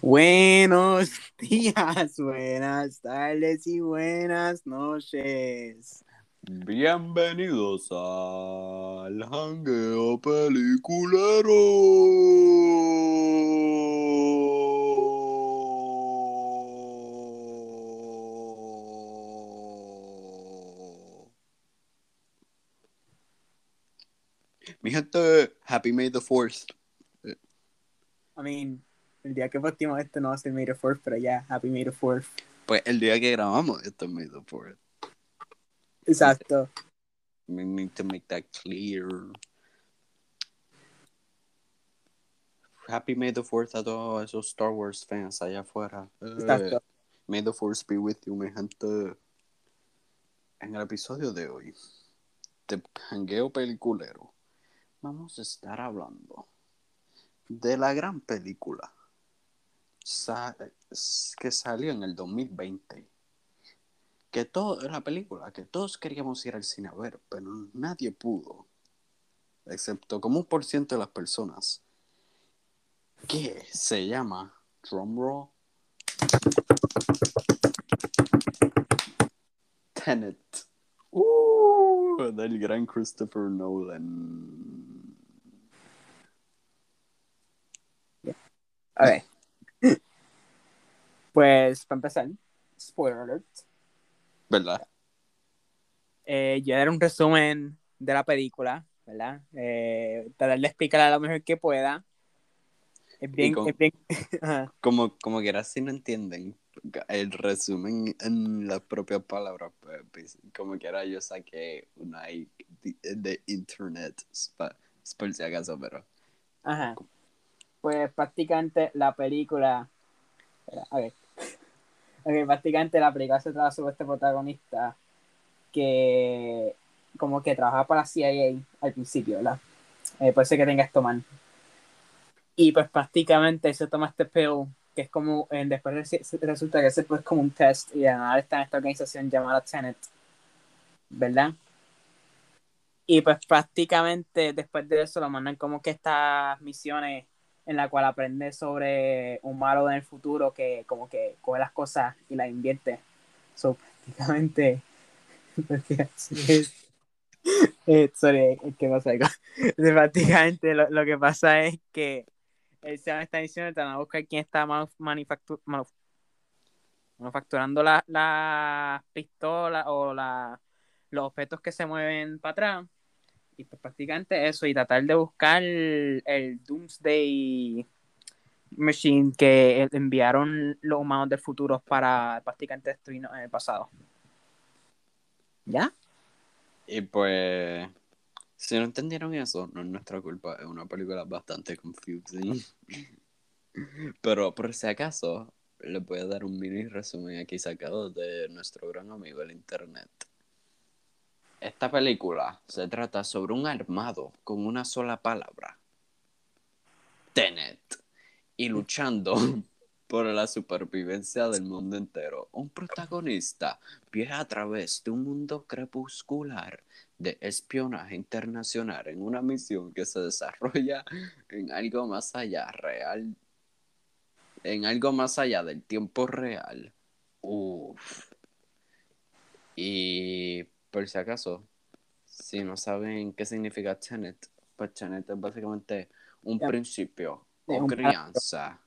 Buenos días, buenas tardes y buenas noches. Bienvenidos al Hangueo Peliculero. Mi gente, Happy May the 4th. I mean, el día que postimos esto no va a ser May the 4th, pero ya, Happy May the 4th. Pues el día que grabamos esto es May the 4th. Exacto. We need to make that clear. Happy May the 4th a todos esos Star Wars fans allá afuera. Eh, Exacto. May the Force be with you, mi gente. En el episodio de hoy, de Hangueo Peliculero, vamos a estar hablando de la gran película sa- que salió en el 2020. Que todo, la película que todos queríamos ir al cine a ver, pero nadie pudo. Excepto como un por ciento de las personas. Que se llama Drumroll Tenet. Uh, del gran Christopher Nolan. Ver. Pues, para empezar, spoiler alert. ¿Verdad? Eh, yo daré un resumen de la película, ¿verdad? Eh, tratar de explicarla lo mejor que pueda. Es bien, es bien. Como, como quieras, si no entienden el resumen en las propias palabras, pues, pues, como quiera, yo saqué una de, internet, por si acaso, pero. Ajá. Pues prácticamente la película. A ver. Ok, prácticamente la película se trata sobre este protagonista que como que trabaja para la CIA al principio, ¿verdad? Eh, puede ser que tenga esto mal. Y pues prácticamente se toma este pill, que es como, eh, después resulta que ese pues, es como un test y nada está en esta organización llamada Tenet, ¿verdad? Y pues prácticamente después de eso lo mandan como que estas misiones en la cual aprende sobre un malo en el futuro que como que coge las cosas y las invierte. So, prácticamente... eh, sorry, es que pasa. Prácticamente lo, lo que pasa es que él se va a esta misión, te van a buscar quién está manu- manufactu- manu- manufacturando las la pistolas o la, los objetos que se mueven para atrás y pues prácticamente eso y tratar de buscar el, el Doomsday Machine que enviaron los humanos del futuro para prácticamente destruirnos en el pasado. ¿Ya? Y pues. Si no entendieron eso, no es nuestra culpa, es una película bastante confusing. Pero por si acaso, les voy a dar un mini resumen aquí sacado de nuestro gran amigo el internet. Esta película se trata sobre un armado con una sola palabra. Tenet. Y luchando por la supervivencia del mundo entero. Un protagonista viaja a través de un mundo crepuscular de espionaje internacional en una misión que se desarrolla en algo más allá real, en algo más allá del tiempo real. Uf. Y por si acaso, si no saben qué significa Tenet, pues Tenet es básicamente un principio o crianza,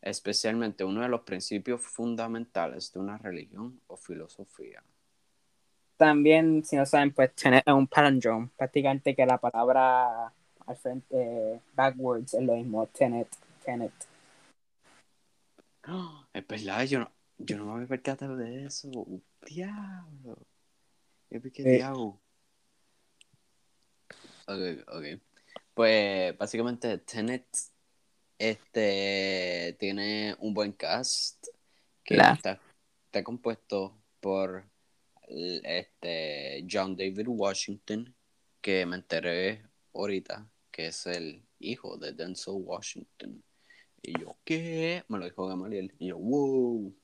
especialmente uno de los principios fundamentales de una religión o filosofía. También, si no saben, pues Tenet es un palindrome, prácticamente que la palabra al frente, backwards, es lo mismo, Tenet, Tenet. ¡Ah! Es verdad, yo no, yo no me había percatado de eso. Diablo. ¿Qué Sí. diablo? Ok, ok. Pues básicamente Tenet este tiene un buen cast que Claro. está, está compuesto por este John David Washington, que me enteré ahorita que es el hijo de Denzel Washington. Y yo, ¿qué? Me lo dijo Gamaliel. Y yo, wow.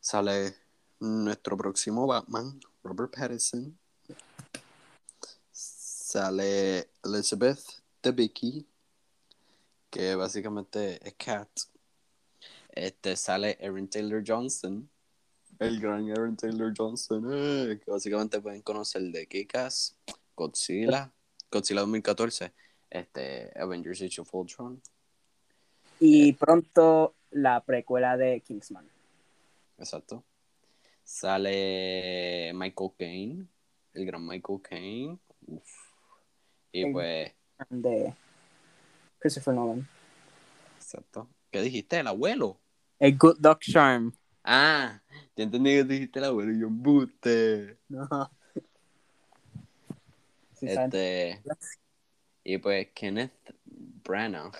Sale nuestro próximo Batman, Robert Pattinson. Sale Elizabeth Debicki, que básicamente es Cat. Este sale Aaron Taylor Johnson. El gran Aaron Taylor Johnson. eh, que básicamente pueden conocer de Kikas, Godzilla, Godzilla 2014, este, Avengers Age of Ultron. Y pronto la precuela de Kingsman. Exacto. Sale Michael Caine, el gran Michael Caine. Uf. Y El- pues, De Christopher Nolan. exacto. ¿Qué dijiste? El abuelo. El Good Dog Charm. Ah, ya entendí que dijiste el abuelo y yo embuste. No. Sí, saben. Este. Y pues Kenneth Branagh,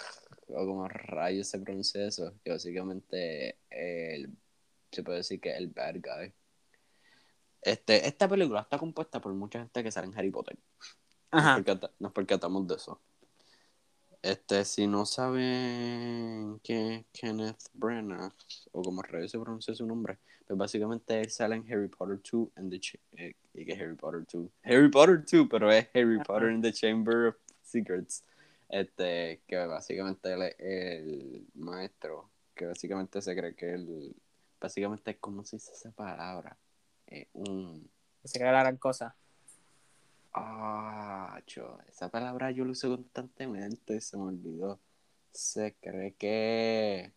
o como rayos se pronuncia eso, que básicamente el, se puede decir que es el bad guy. Este, esta película está compuesta por mucha gente que sale en Harry Potter. Ajá. Nos, percata- nos percatamos de eso. Este, si no saben es Kenneth Branagh, o como rayos se pronuncia su nombre, pues básicamente él sale en Harry Potter 2 and the Ch- eh, y que Harry Potter 2. Harry Potter 2, pero es Harry. Potter in the Chamber of Secrets. Este, que básicamente él es el maestro, que básicamente se cree que él, básicamente, ¿cómo se dice esa palabra? Eh, un... Se cree la gran cosa. Ah, cho, esa palabra yo lo uso constantemente, se me olvidó. Se cree que.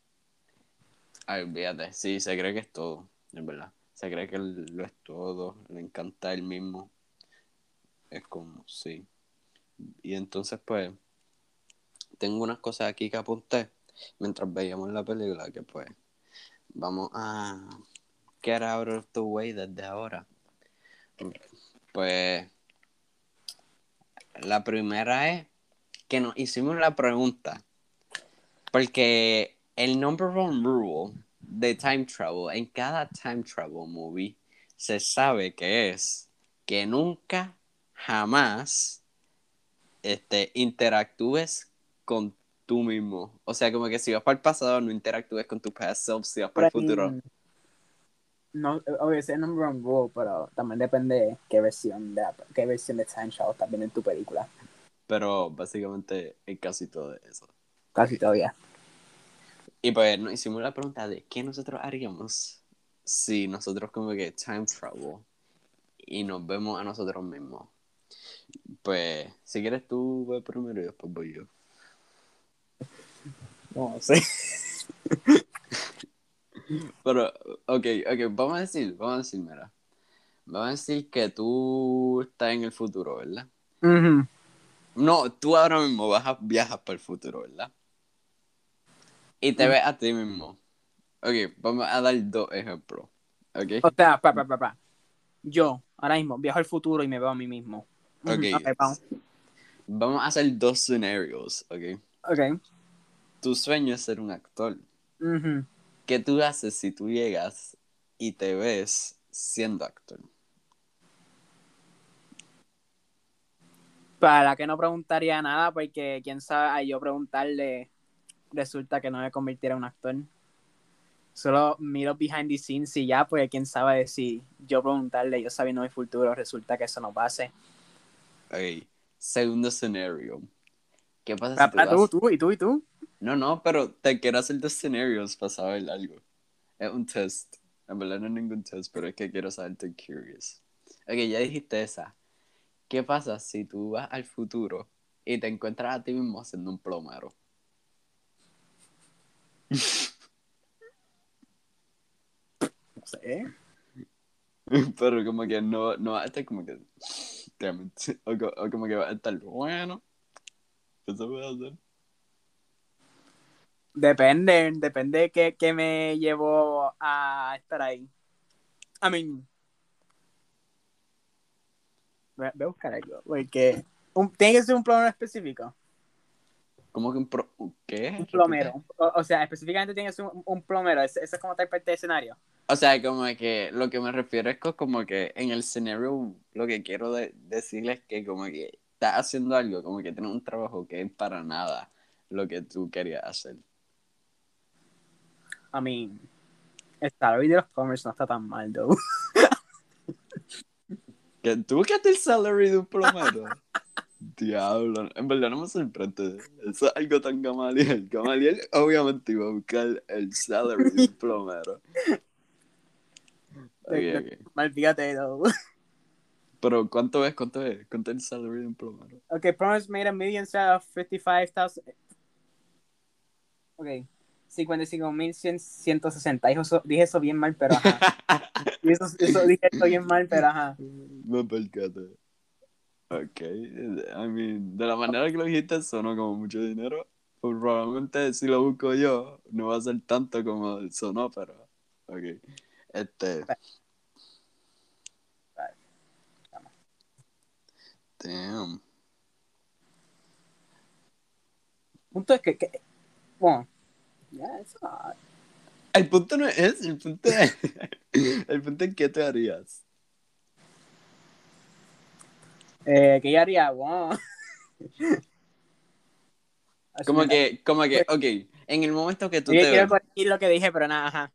Ay, olvídate, sí, se cree que es todo, es verdad. Se cree que lo es todo, le encanta él mismo. Es como, sí. Y entonces, pues, tengo unas cosas aquí que apunté mientras veíamos la película que, pues, vamos a get out of the way desde ahora. Pues la primera es que nos hicimos la pregunta. Porque el number one rule de time travel en cada time travel movie se sabe que es que nunca, jamás este, interactúes con tú mismo. O sea, como que si vas para el pasado, no interactúes con tu past self, si vas para el futuro. No, obvio, ese es number one rule, pero también depende qué versión de qué versión de Time Travel estás viendo en tu película. Pero básicamente es casi todo eso. Casi todavía. Y pues nos hicimos la pregunta de qué nosotros haríamos si nosotros como que time travel y nos vemos a nosotros mismos. Pues, si quieres tú ve primero y después voy yo. No sé. Pero, ok, ok, vamos a decir, vamos a decir, mira. Vamos a decir que tú estás en el futuro, ¿verdad? No, tú ahora mismo vas a, viajas para el futuro, ¿verdad? Y te Mm. ves a ti mismo. Ok, vamos a dar dos ejemplos. Ok. O sea, pa, pa, pa, pa. Yo, ahora mismo, viajo al futuro y me veo a mí mismo. Ok. ok, vamos. Vamos a hacer dos scenarios, ¿ok? Ok. Tu sueño es ser un actor. Ujú. ¿Qué tú haces si tú llegas y te ves siendo actor? Para que no preguntaría nada, porque quién sabe, a yo preguntarle, resulta que no me convirtiera en un actor. Solo miro behind the scenes y ya, pues quién sabe si yo preguntarle, yo sabiendo mi futuro, resulta que eso no pase. Ok, segundo escenario. ¿Qué pasa si Ah, tú ah, tú, vas- tú, y tú, y tú. No, no, pero te quiero hacer dos escenarios para saber algo. Es un test. En verdad no es ningún test, pero es que quiero saber, estoy curious. Ok, ya dijiste esa. ¿Qué pasa si tú vas al futuro y te encuentras a ti mismo siendo un plomero? No sé. Pero como que no, no va a estar como que. O, co- o como que va a estar bueno. ¿Qué se puede hacer? Depende, depende de qué, qué me llevó a estar ahí. I mean, voy a, buscar algo, porque un- tiene que ser un plomero específico. ¿Cómo que un pro. ¿Qué? Un plomero. O, o sea, específicamente tiene que ser un, un plomero. Ese es como tal parte del escenario. O sea, como que lo que me refiero es co- como que en el escenario lo que quiero de- decirles es que como que estás haciendo algo, como que tienes un trabajo que es para nada lo que tú querías hacer. I mean, el salary de los plumbers no está tan mal, though. Que tú buscaste el salary de un plomero. Diablo, en verdad no me sorprende. Eso es algo tan Gamaliel. Gamaliel obviamente iba a buscar el salary del plomero. Ok, ok. Mal, fíjate, though. Pero ¿cuánto es? ¿Cuánto es? ¿Cuánto es el salary de un plomero? Okay, Promise made a million sale of 55,000. Ok, 55,160. Dije eso, dije eso bien mal, pero ajá. Eso, eso dije eso bien mal, pero ajá. Me percaté. Ok, I mean, de la manera que lo dijiste sonó como mucho dinero. Pues probablemente si lo busco yo, no va a ser tanto como sonó, pero. Ok. Este. Damn. El punto es que, que bueno, El punto no es el punto es. el punto es qué te harías. Eh, ¿Qué yo haría? Wow. Como que, como que, ok, en el momento que tú Yo te quiero ves. corregir lo que dije, pero nada, ajá.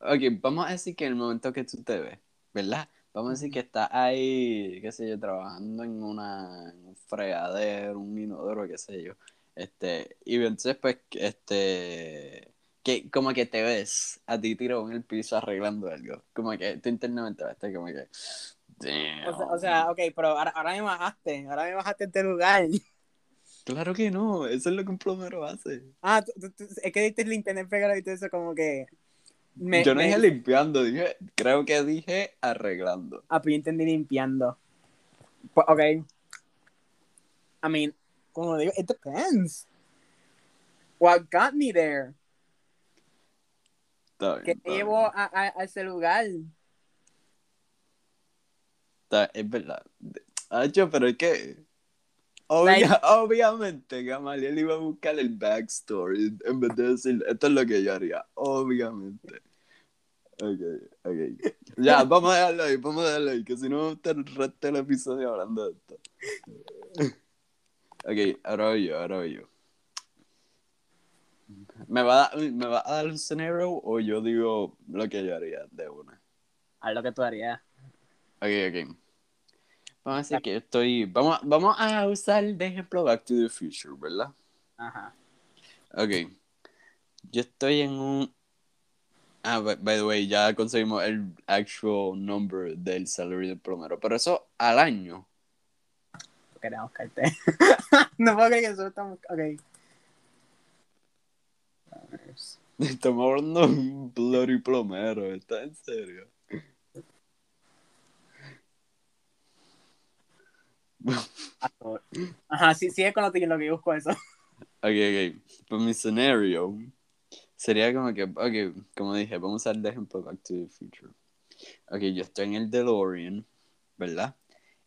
Ok, vamos a decir que en el momento que tú te ves, ¿verdad? Vamos a decir que estás ahí, qué sé yo, trabajando en una en un fregadero, un inodoro, qué sé yo. Este, y entonces pues, este, que como que te ves a ti tirado en el piso arreglando algo. Como que tú internamente vas como que, damn. O sea, o sea, ok, pero ahora, ahora me bajaste, ahora me bajaste este lugar. Claro que no, eso es lo que un plomero hace. Ah, tú- tú- tú- es que diste el internet pegado y todo eso como que... Me, yo no me- dije limpiando, dije, creo que dije arreglando. Ah, pues yo entendí limpiando. Pues, ok. I mean, como digo, it depends. What got me there? Está bien, ¿Qué está me bien. llevó a, a, a ese lugar? Está- es verdad. Hacho, pero es que. obvia- Like- obviamente, Gamaliel iba a buscar el backstory en vez de decir, esto es lo que yo haría. Obviamente. Ok, ok. Ya, vamos a dejarlo ahí, vamos a dejarlo ahí, que si no, te el resto del episodio hablando de esto. Ok, ahora voy yo, ahora voy yo. ¿Me va, a dar, ¿Me va a dar un scenario o yo digo lo que yo haría de una? Haz lo que tú harías. Ok, ok. Vamos a decir que yo estoy. Vamos, vamos a usar de ejemplo Back to the Future, ¿verdad? Ajá. Ok. Yo estoy en un. Ah, by, by the way, ya conseguimos el actual number del salary del plomero. Pero eso al año. Queremos caerte. no puedo creer que eso estamos. Ok. Estamos hablando de un bloody plomero. ¿Está en serio? Ajá, sí, sigue con lo que, lo que yo busco eso. Ok, ok. Pues mi scenario sería como que, ok, como dije, vamos a usar de ejemplo Back to the Future. Ok, yo estoy en el DeLorean, ¿verdad?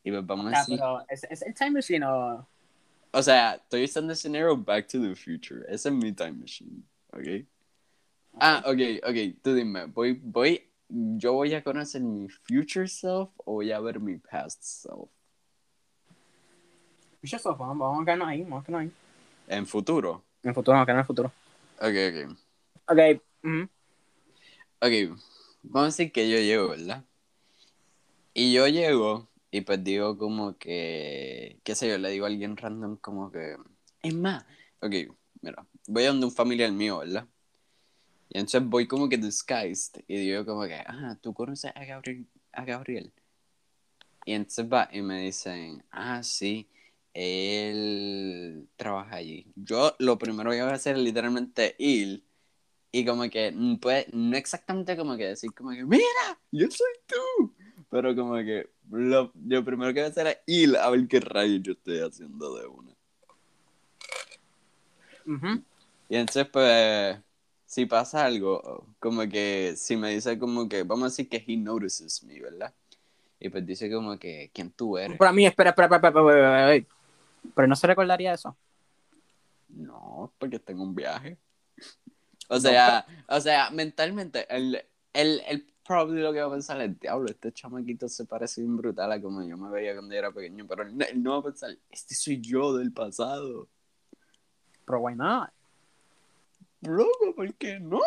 Y pues vamos a Ah, decir, pero ¿es, es el time machine o.? o sea, estoy usando el scenario Back to the Future. Ese es mi time machine, ¿ok? Ah, ok, ok, tú dime, voy, voy, yo voy a conocer mi future self o voy a ver mi past self Future self, vamos, vamos a quedarnos ahí, vamos a quedarnos ahí. en futuro. En futuro, vamos a quedarnos en el futuro. Ok, ok. Ok. ujú. Ok, vamos a decir que yo llego, ¿verdad? Y yo llego y pues digo como que, qué sé yo, le digo a alguien random como que, es más, ok, mira, voy a donde un familiar mío, ¿verdad? Y entonces voy como que disguised y digo como que, ah, ¿tú conoces a Gabriel? A Gabriel? Y entonces va y me dicen, ah, sí, él trabaja allí. Yo lo primero que voy a hacer es literalmente ir y como que, mm, pues, no exactamente como que decir como que, mira, yo soy tú. Pero como que, lo, lo primero que voy a hacer es ir a ver qué rayos yo estoy haciendo de una. Ujú. Y entonces, pues, si pasa algo, como que, si me dice como que, vamos a decir que he notices me, ¿verdad? Y pues dice como que, ¿quién tú eres? Para mí, espera, espera, espera, espera, espera. Pero no se recordaría eso. No, porque tengo un viaje. O sea, o sea, mentalmente, el, el, el probably lo que va a pensar es, diablo, este chamaquito se parece bien brutal a como yo me veía cuando yo era pequeño, pero él, él no va a pensar, este soy yo del pasado. Pero why not? Loco, ¿por qué no?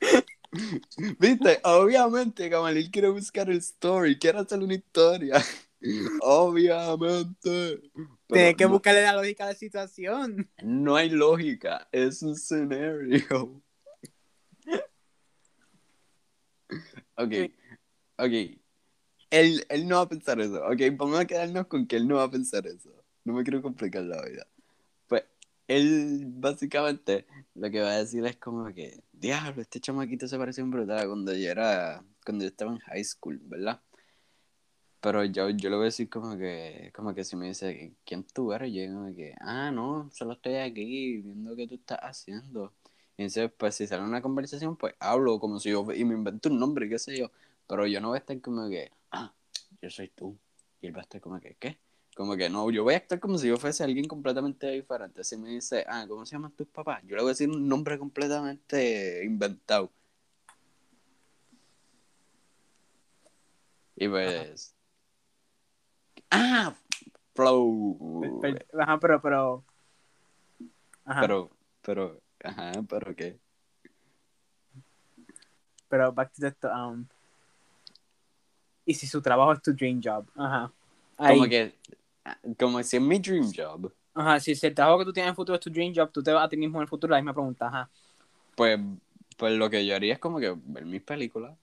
Viste, obviamente Gamalil quiere buscar el story, quiere hacer una historia. Obviamente. Tienes que no, buscarle la lógica a la situación. no hay lógica, es un escenario. Ok, ok. Él, él no va a pensar eso. Ok, vamos a quedarnos con que él no va a pensar eso. No me quiero complicar la vida. Pues él básicamente lo que va a decir es como que, diablo, este chamaquito se parece un brutal a cuando yo era, cuando yo estaba en high school, ¿verdad? Pero yo, yo le voy a decir como que, como que si me dice, ¿quién tú eres? Yo digo que, ah, no, solo estoy aquí viendo qué tú estás haciendo. Y entonces, pues si sale una conversación, pues hablo como si yo, y me invento un nombre, qué sé yo. Pero yo no voy a estar como que, ah, yo soy tú. Y él va a estar como que, ¿qué? Como que no, yo voy a actuar como si yo fuese alguien completamente diferente. Si me dice, ah, ¿cómo se llaman tus papás? Yo le voy a decir un nombre completamente inventado. Y pues. ¡Ah! Flow. Ajá, pero, pero. Ajá, Pero, pero, ajá, pero qué. back to the. Um, y si su trabajo es tu dream job. Ajá. Ahí. Como que, como si es mi dream job. Ajá, si, el trabajo que tú tienes en el futuro es tu dream job, tú te vas a ti mismo en el futuro la misma pregunta. Ajá. Pues, pues lo que yo haría es como que ver mis películas.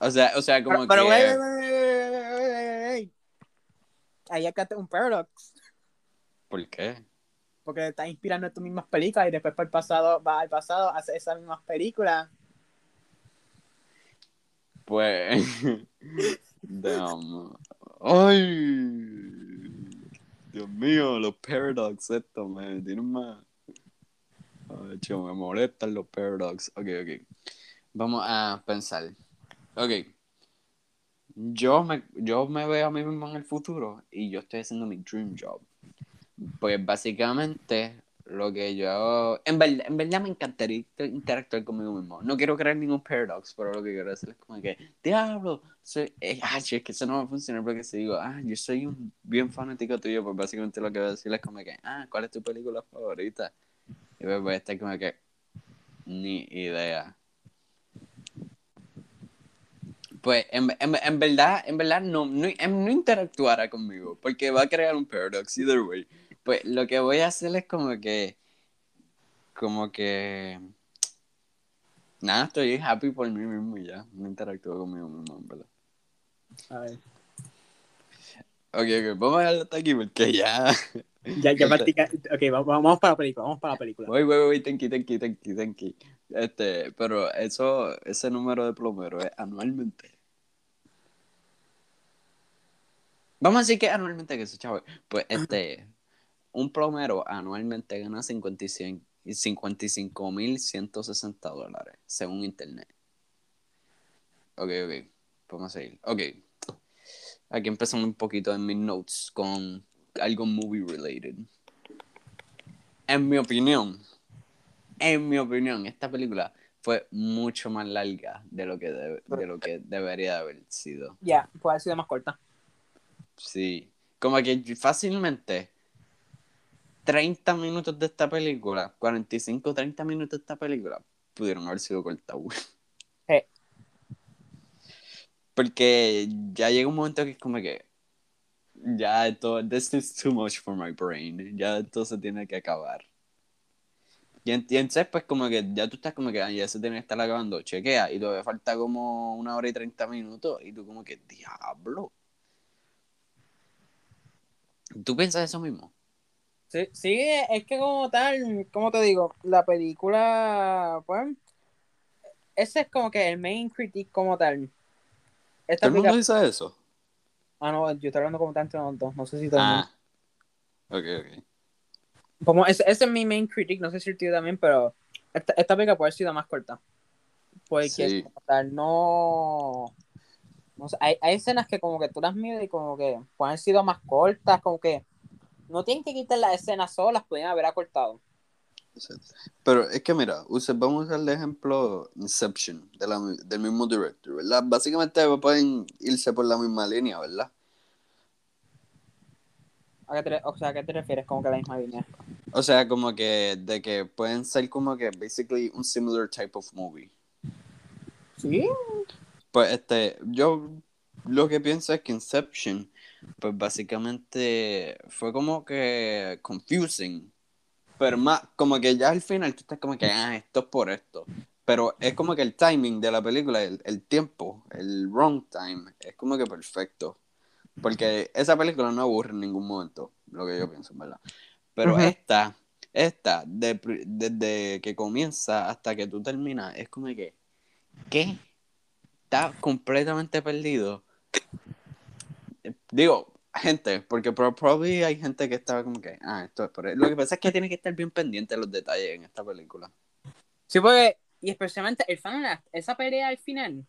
O sea, o sea, como pero, pero, que. wait, wait, wait, wait. Ahí acá un paradox. ¿Por qué? Porque te estás inspirando en tus mismas películas y después para el pasado, vas al pasado, haces esas mismas películas. Pues. Damn. Ay. Dios mío, los paradox estos me tienen más. Ay, chico, me molestan los paradox. Ok, ok. Vamos a pensar. Ok. Yo me, yo me veo a mí mismo en el futuro y yo estoy haciendo mi dream job. Pues básicamente lo que yo... En verdad, en verdad me encantaría inter- interactuar conmigo mismo. No quiero crear ningún paradox, pero lo que quiero hacer es como que, diablo, soy... ah, es que eso no va a funcionar porque si digo, ah, yo soy un bien fanático tuyo, pues básicamente lo que voy a decir es como que, ah, ¿cuál es tu película favorita? Y pues voy a estar como que, ni idea. Pues en, en, en verdad, en verdad no, no, no interactuará conmigo, porque va a crear un paradox, either way. Pues lo que voy a hacer es como que, como que, nada, estoy happy por mí mismo y ya, no interactúo conmigo mismo, en verdad. A ver. Ok, ok, vamos a dejarlo hasta aquí porque ya, Ya, ya practica. Ok, vamos, para la película. Vamos para la película. voy, voy, voy, thank you, thank you. Este, pero eso, ese número de plomero es anualmente. Vamos a decir que anualmente que eso, chavo. Pues este, un plomero anualmente gana 55 55.160 dólares, según internet. Ok, ok, vamos a seguir. Ok, aquí empezamos un poquito en mis notes con algo movie related. En mi opinión, en mi opinión, esta película fue mucho más larga de lo que, de lo que debería de haber sido. Ya, puede haber sido más corta. Sí, como que fácilmente 30 minutos de esta película, 45, 30 minutos de esta película, pudieron haber sido cortados. Sí. Porque ya llega un momento que es como que ya esto, this is too much for my brain, ya esto se tiene que acabar. Y en- y entonces pues como que ya tú estás como que ah, ya se tiene que estar acabando, chequea, y todavía falta como una hora y 30 minutos, y tú como que, diablo. ¿Tú piensas eso mismo? Sí, sí, es que como tal, como te digo, la película, pues, ese es como que el main critique como tal. ¿Todo Esta el mundo dice eso? ah, no, yo estoy hablando como tal entre nosotros, no sé si todo. Ah, ok, ok. Como ese, ese es mi main critique, no sé si el tío también, pero esta, esta película puede haber sido más corta. Porque Sí. como tal, no. no sé, hay, hay escenas que como que tú las miras y como que pueden haber sido más cortas, como que no tienen que quitar las escenas solas, pueden haber acortado. Pero es que mira, vamos a usar el ejemplo Inception, de la- del mismo director, ¿verdad? Básicamente pueden irse por la misma línea, ¿verdad? ¿A qué te, re- o sea, ¿a qué te refieres? Como que la misma línea. O sea, como que de que pueden ser como que basically un similar type of movie. Sí. Pues este, yo lo que pienso es que Inception, pues básicamente fue como que confusing. Pero más, como que ya al final tú estás como que, ah, esto es por esto. Pero es como que el timing de la película, el, el tiempo, el wrong time, es como que perfecto. Porque esa película no aburre en ningún momento, lo que yo pienso, ¿verdad? Pero esta, esta, de pri- desde que comienza hasta que tú terminas, es como que, ¿qué? Está completamente perdido. Digo, gente, porque pro- probably hay gente que estaba como que, ah, esto es por eso. Lo que pasa es que tiene que estar bien pendiente de los detalles en esta película. Sí, porque, y especialmente el fan esa pelea al final.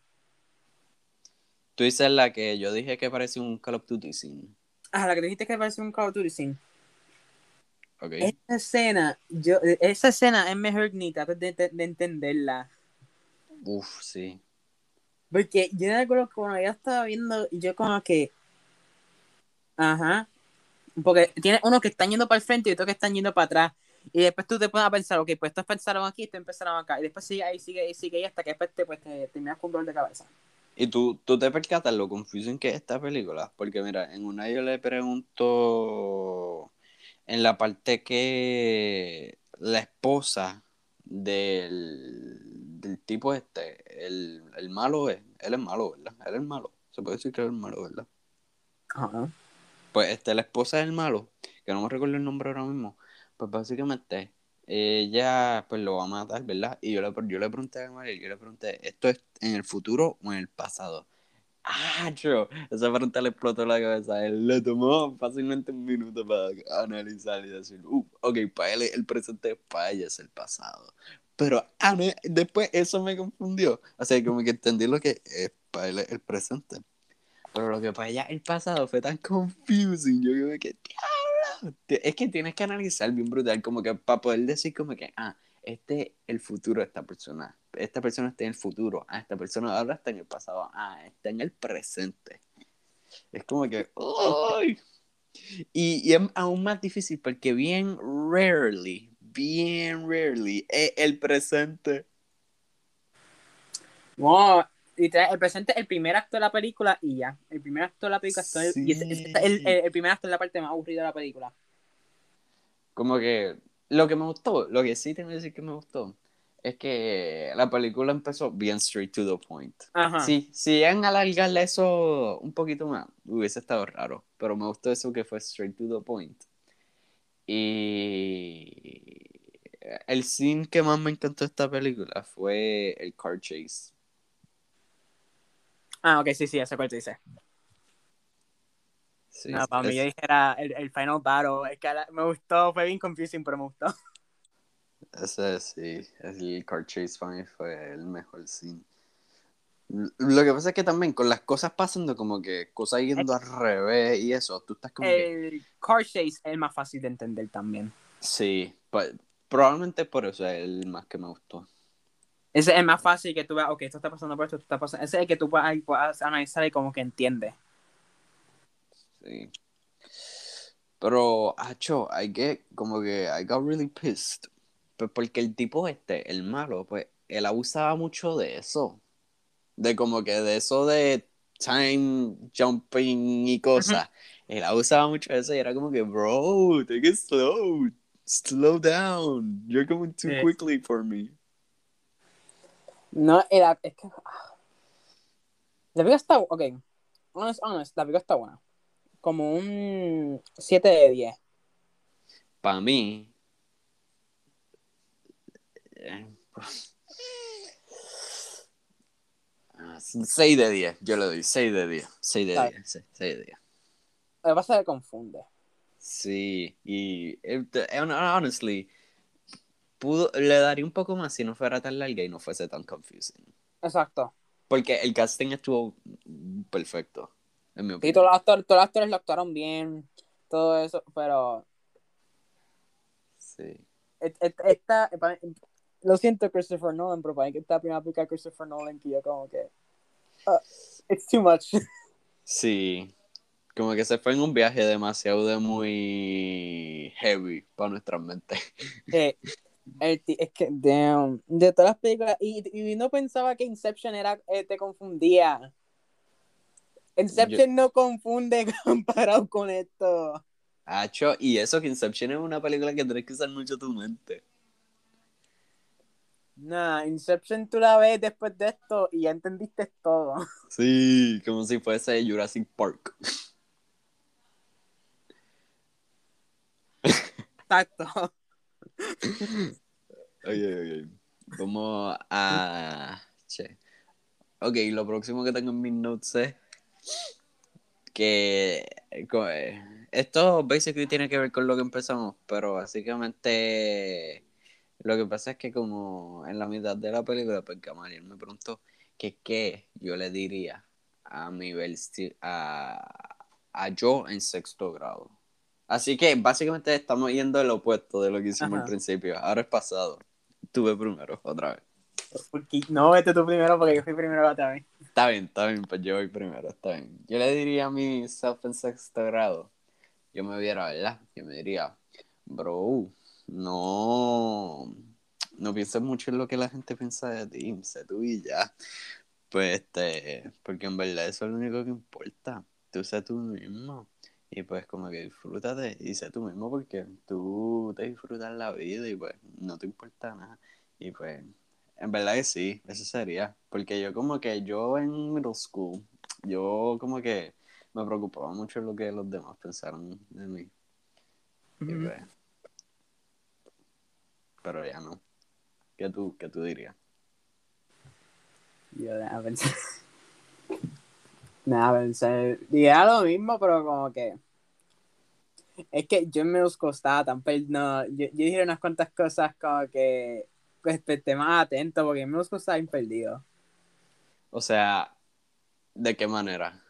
Tú dices la que yo dije que parece un Call of Duty scene, Ah, la que dijiste que parece un Call of Duty scene. ¿ok? Esa escena, yo, esa escena es mejor ni tratar de, de- de entenderla. Uf, sí. Porque yo me acuerdo que cuando yo estaba viendo, yo como que. Ajá. Porque tiene uno que están yendo para el frente y otro que están yendo para atrás. Y después tú te pones a pensar, ok, pues estos pensaron aquí, estos empezaron acá. Y después sigue ahí, sigue ahí, sigue ahí, hasta que después te, pues, te terminas con dolor de cabeza. Y tú, tú te percatas lo confusing que es esta película. Porque mira, en una yo le pregunto en la parte que la esposa del, del tipo este, el, el malo es, él es malo, ¿verdad? Él es malo. Se puede decir que él es malo, ¿verdad? Ajá. Pues este, la esposa del malo, que no me recuerdo el nombre ahora mismo, pues básicamente ella pues lo va a matar, ¿verdad? Y yo le, yo le pregunté a María, yo le pregunté, ¿esto es en el futuro o en el pasado? Ah, yo, esa pregunta le explotó la cabeza. Él le tomó fácilmente un minuto para analizar y decir, uh, ok, para él el presente, para ella es el pasado. Pero a mí, después eso me confundió. O sea, como que entendí lo que es para él el presente. Pero lo que para ella el pasado fue tan confusing. Yo como que, Es que tienes que analizar bien brutal, como que para poder decir como que, ah, este es el futuro de esta persona. Esta persona está en el futuro. Ah, esta persona ahora está en el pasado. Ah, está en el presente. Es como que, ¡ay! Y, y es aún más difícil porque bien rarely, bien rarely, es el presente. No, el presente es el primer acto de la película y ya. El primer acto de la película es el- y es el, el- el primer acto es la parte más aburrida de la película. Como que lo que me gustó, lo que sí tengo que decir que me gustó, es que la película empezó bien straight to the point. Ajá. Sí, si llegan a alargarle eso un poquito más, hubiese estado raro. Pero me gustó eso que fue straight to the point. Y el scene que más me encantó de esta película fue el car chase. Ah, ok, sí, sí, esa parte dice. Sí, No, para mí es- yo dijera el, el final battle. Es que me gustó, fue bien confusing, pero me gustó. Ese sí, el car chase para mí fue el mejor scene. Lo que pasa es que también con las cosas pasando como que cosas yendo al revés y eso, tú estás como que... El car chase es más fácil de entender también. Sí, probablemente por eso es el más que me gustó. Ese es el más fácil que tú veas, ok, esto está pasando por esto, esto está pasando. Ese es el que tú puedas, puedas analizar y como que entiendes. Sí. Pero, acho, I get, como que I got really pissed. Pues porque el tipo este, el malo, pues, él abusaba mucho de eso. De como que de eso de time jumping y cosas. Él abusaba mucho de eso y era como que, bro, take it slow. Slow down. You're going too Sí. quickly for me. No, era, es que. ah. La película está. Ok. Honest, honest, la película está buena. Como un 7 de 10. Para mí. eh, pues, 6 de 10, yo le doy 6 de 10. 6 de Está 10, 6 de 10. Lo que pasa es que confunde. Sí, y eh, eh, honestly, pudo, le daría un poco más si no fuera tan larga y no fuese tan confusing. Exacto. Porque el casting estuvo perfecto, en mi Y opinión. todos los actores, todos los actores lo actuaron bien. Todo eso, pero. Sí. Esta. para- Lo siento, Christopher Nolan, pero para mí que esta primera película de Christopher Nolan que yo como que. Ah, it's too much. Sí, como que se fue en un viaje demasiado de muy heavy para nuestra mente. Eh, el es que, damn, de todas las películas, y, y no pensaba que Inception era, eh, te confundía. Inception no confunde comparado con esto. Hacho, y eso que Inception es una película que tienes que usar mucho tu mente. Nah, Inception tú la ves después de esto y ya entendiste todo. Sí, como si fuese Jurassic Park. Exacto. Ok, ok. Vamos a. Che. Ok, lo próximo que tengo en mis notes es que. eh, Esto basically tiene que ver con lo que empezamos, pero básicamente. Lo que pasa es que, como en la mitad de la película, pues Gamaliel me preguntó que qué yo le diría a mi a, a yo en sexto grado. Así que básicamente estamos yendo el opuesto de lo que hicimos Ajá. al principio. Ahora es pasado. Tuve primero, otra vez. Porque, no, vete tú primero porque yo fui primero otra vez. Está bien, está bien, pues yo voy primero, está bien. Yo le diría a mi self en sexto grado, yo me viera, ¿verdad? Yo me diría, bro, no, no pienses mucho en lo que la gente piensa de ti, sé tú y ya. Pues este, porque en verdad eso es lo único que importa. Tú sé tú mismo. Y pues como que disfrútate y sé tú mismo porque tú te disfrutas la vida y pues no te importa nada. Y pues en verdad que sí, eso sería. Porque yo como que yo en middle school, yo como que me preocupaba mucho lo que los demás pensaron de mí. Y pues, pero ya no. ¿Qué tú, qué tú dirías? Yo a pensar. Nada, pensar. Diría lo mismo, pero como que. Es que yo me los costaba tan no, yo, yo dije unas cuantas cosas como que pues, esté más atento porque me los costaba bien perdido. O sea, ¿de qué manera?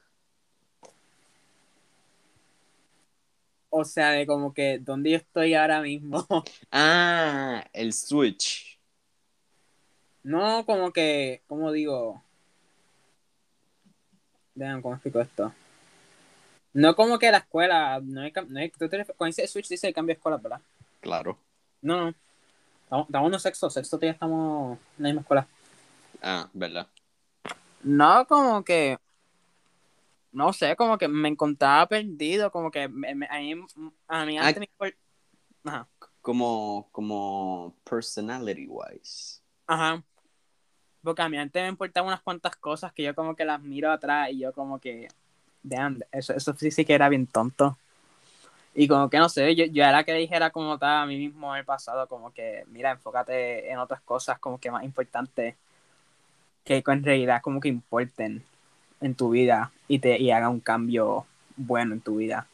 O sea, de como que dónde yo estoy ahora mismo. Ah, el switch. No, como que, ¿cómo digo? Vean, ¿cómo explico esto? No como que la escuela, no hay, no hay cuando dice switch dice el cambio de escuela, ¿verdad? Claro. No, no. Estamos, estamos en sexto, sexto ya estamos en la misma escuela. Ah, ¿verdad? No, como que. No sé, como que me encontraba perdido, como que me- me- a mí, a mí antes me Ajá, Como, como personality wise. ajá. Porque a mí antes me importaban unas cuantas cosas que yo como que las miro atrás y yo como que. Vean, eso, eso sí, sí que era bien tonto. Y como que no sé, yo, yo era que dijera como tal a mí mismo en el pasado, como que, mira, enfócate en otras cosas como que más importantes que en realidad como que importen en tu vida y te y haga un cambio bueno en tu vida.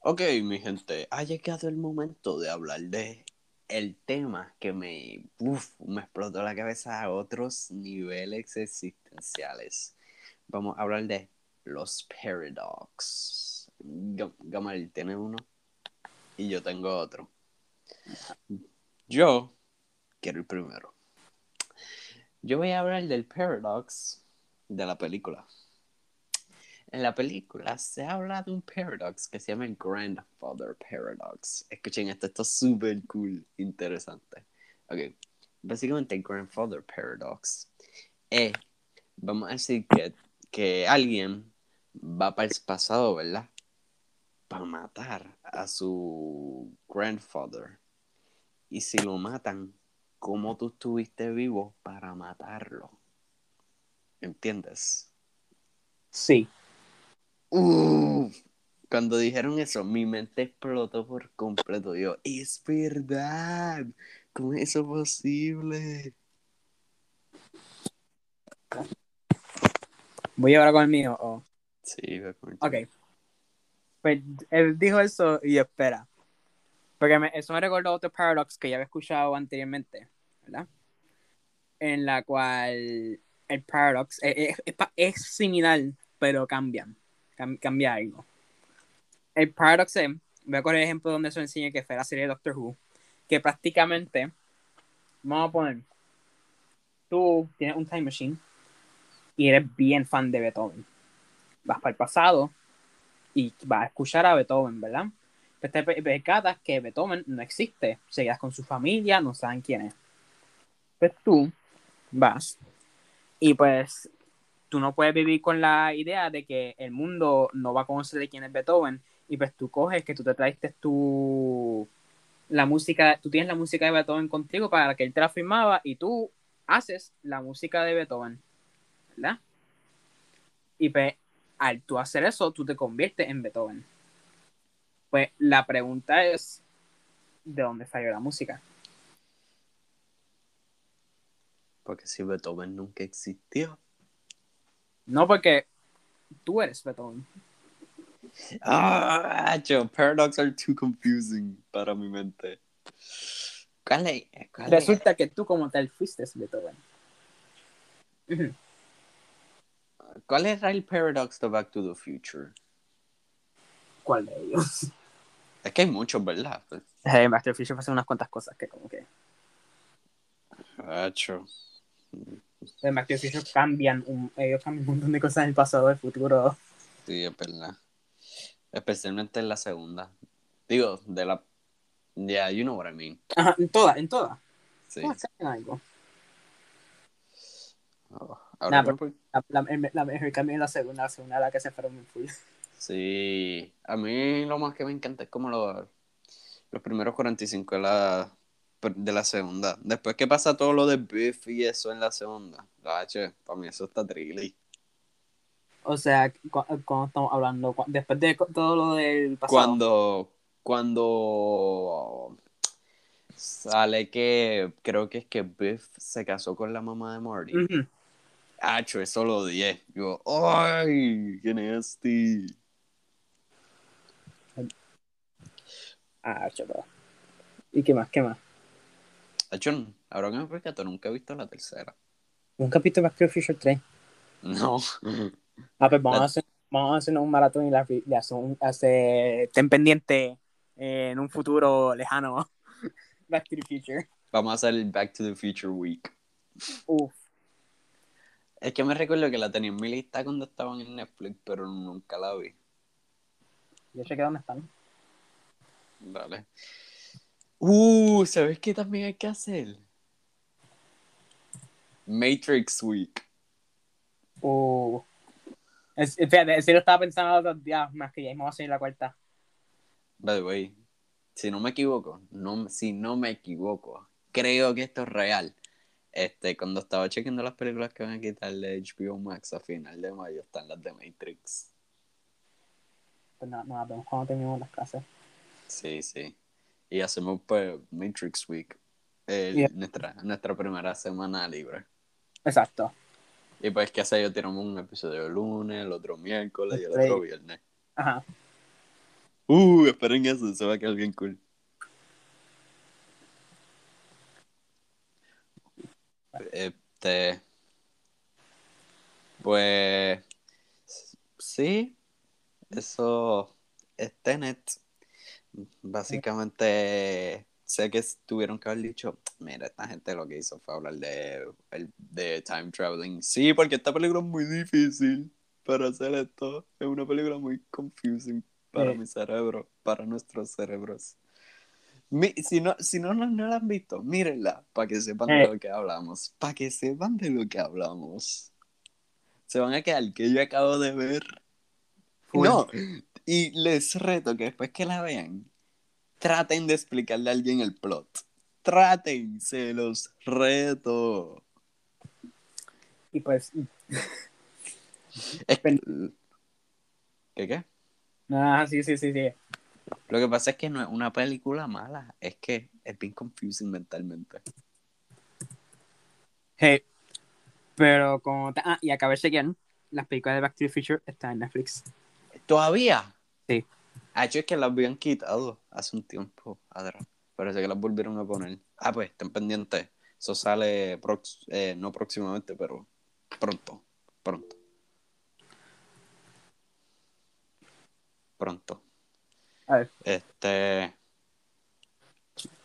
Ok, mi gente, ha llegado el momento de hablar de el tema que me, uf, me explotó la cabeza a otros niveles existenciales. Vamos a hablar de los paradox. Gam- Gamal tiene uno y yo tengo otro. Yo quiero ir primero. Yo voy a hablar del paradox de la película. En la película se habla de un paradox que se llama el Grandfather Paradox. Escuchen esto, esto es súper cool, interesante. Ok, básicamente el Grandfather Paradox es, vamos a decir que, que alguien va para el pasado, ¿verdad? Para matar a su grandfather. Y si lo matan, ¿cómo tú estuviste vivo para matarlo? ¿Entiendes? Sí. Uf, cuando dijeron eso, mi mente explotó por completo. Yo, es verdad. ¿Cómo es eso posible? Voy ahora con el mío. oh. Sí, ve con el Ok. Pues él dijo eso y yo, espera. Porque me- eso me recordó otro paradox que ya había escuchado anteriormente, ¿verdad? En la cual el paradox es, es- es es similar, pero cambian. Cam- cambia algo. El paradox es, voy a coger el ejemplo donde se lo enseñé que fue la serie de Doctor Who, que prácticamente, vamos a poner, tú tienes un time machine y eres bien fan de Beethoven. Vas para el pasado y vas a escuchar a Beethoven, ¿verdad? Te percatas que Beethoven no existe, se quedas con su familia, no saben quién es. Pues tú vas Y pues tú no puedes vivir con la idea de que el mundo no va a conocer de quién es Beethoven. Y pues tú coges que tú te traiste tu la música, tú tienes la música de Beethoven contigo para que él te la firmaba y tú haces la música de Beethoven, ¿verdad? Y pues al tú hacer eso, tú te conviertes en Beethoven. Pues la pregunta es, ¿de dónde salió la música? Porque si Beethoven nunca existió. No, porque tú eres Beethoven. Ah, Joe, paradox are too confusing para mi mente. ¿Cuál es? ¿Cuál Resulta que tú como tal fuiste Beethoven. ¿Cuál era el paradox de Back to the Future? ¿Cuál de ellos? Es que hay muchos, ¿verdad? Hey, Master Fisher hace unas cuantas cosas que como que... Hacho. En Master Fisher cambian un, ellos cambian un montón de cosas en el pasado, el futuro. Sí, es verdad. Especialmente en la segunda. Digo, de la. Yeah, you know what I mean. Ajá, en todas, en todas. Sí. Algo. Oh, ahora Nah, no, pues, La, la, la mejor cambio en la segunda, la segunda la que se fueron en full. Sí. A mí lo más que me encanta es como los, los primeros 45 de la, de la segunda. Después que pasa todo lo de Biff y eso en la segunda. Para mí eso está trilly. O sea, cu- cuando estamos hablando, cu- después de todo lo del pasado. Cuando, cuando sale que creo que es que Biff se casó con la mamá de Marty. Ujú. Hacho, eso lo odié. Yo, ¡ay! ¿Quién es Ah, chaval. ¿Y qué más? ¿Qué más? Hacho, ahora que me percato, nunca he visto la tercera. Un capítulo de Back to the Future 3. No. Ah, pues vamos, La- a, hacer, vamos a hacer un maratón y la, le hace, ten pendiente eh, en un futuro lejano. Back to the Future. Vamos a hacer el Back to the Future Week. Uf. Es que me recuerdo que la tenía en mi lista cuando estaban en Netflix, pero nunca la vi. Yo sé que dónde están. Vale. Uh, ¿sabes qué también hay que hacer? Matrix Week. Uh. Es, si lo estaba pensando los otros días, más que ya vamos a hacer la cuarta. By the way, si no me equivoco, no, si no me equivoco, creo que esto es real. Este, cuando estaba chequeando las películas que van a quitar de HBO Max a final de mayo, están las de Matrix. Pues nada, nos vemos cuando terminemos las clases. Sí, sí. Y hacemos pues Matrix Week. el- Yeah. nuestra, nuestra primera semana libre. Exacto. Y pues que hace yo tiramos un episodio el lunes, el otro miércoles y el otro viernes. Ajá. Uh, esperen eso, se va a quedar bien cool. Este. Pues. Sí. Eso es Tenet. Básicamente. Sé que tuvieron que haber dicho. Mira, esta gente lo que hizo fue hablar de, de time traveling. Sí, porque esta película es muy difícil para hacer esto. Es una película muy confusing para Sí. mi cerebro, para nuestros cerebros. Mi- si no, si no, no, no la han visto, mírenla para que sepan de Eh. lo que hablamos. Para que sepan de lo que hablamos. Se van a quedar que yo acabo de ver. No, y les reto que después que la vean, traten de explicarle a alguien el plot. Traten, se los reto. Y pues, Es ¿Qué qué? ah, sí, sí, sí, sí. Lo que pasa es que no es una película mala, es que es bien confusing mentalmente. Hey, pero como... Ah, y acabé de chequear, las películas de Back to the Future están en Netflix. ¿Todavía? Sí. Ah, hecho es que las habían quitado hace un tiempo atrás. Parece que las volvieron a poner. Ah, pues, estén pendientes. Eso sale, prox- eh, no próximamente, pero pronto. Pronto. Pronto. A ver. Este.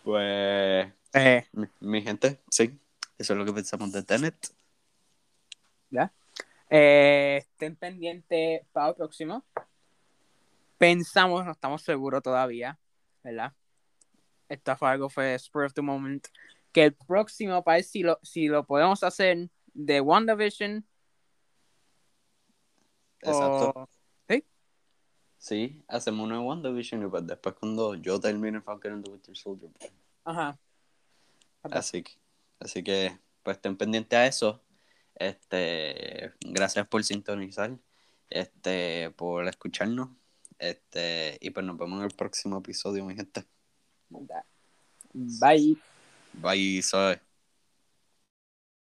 Pues. Eh, Mi, mi gente, sí. Eso es lo que pensamos de Tenet. eh, estén pendientes para el próximo. Pensamos, no estamos seguros todavía, ¿verdad? Esto fue algo, fue spur of the moment. Que el próximo, para ver si lo, si lo podemos hacer, de WandaVision. Exacto. O... ¿Sí? Sí, hacemos una WandaVision y pues después cuando yo termine Falcon and the Winter Soldier. Ajá. Así que, así que, pues estén pendientes a eso. Este, gracias por sintonizar, este, por escucharnos. Este, y pues nos vemos en el próximo episodio, mi gente. Bye. Bye, ¿sabes?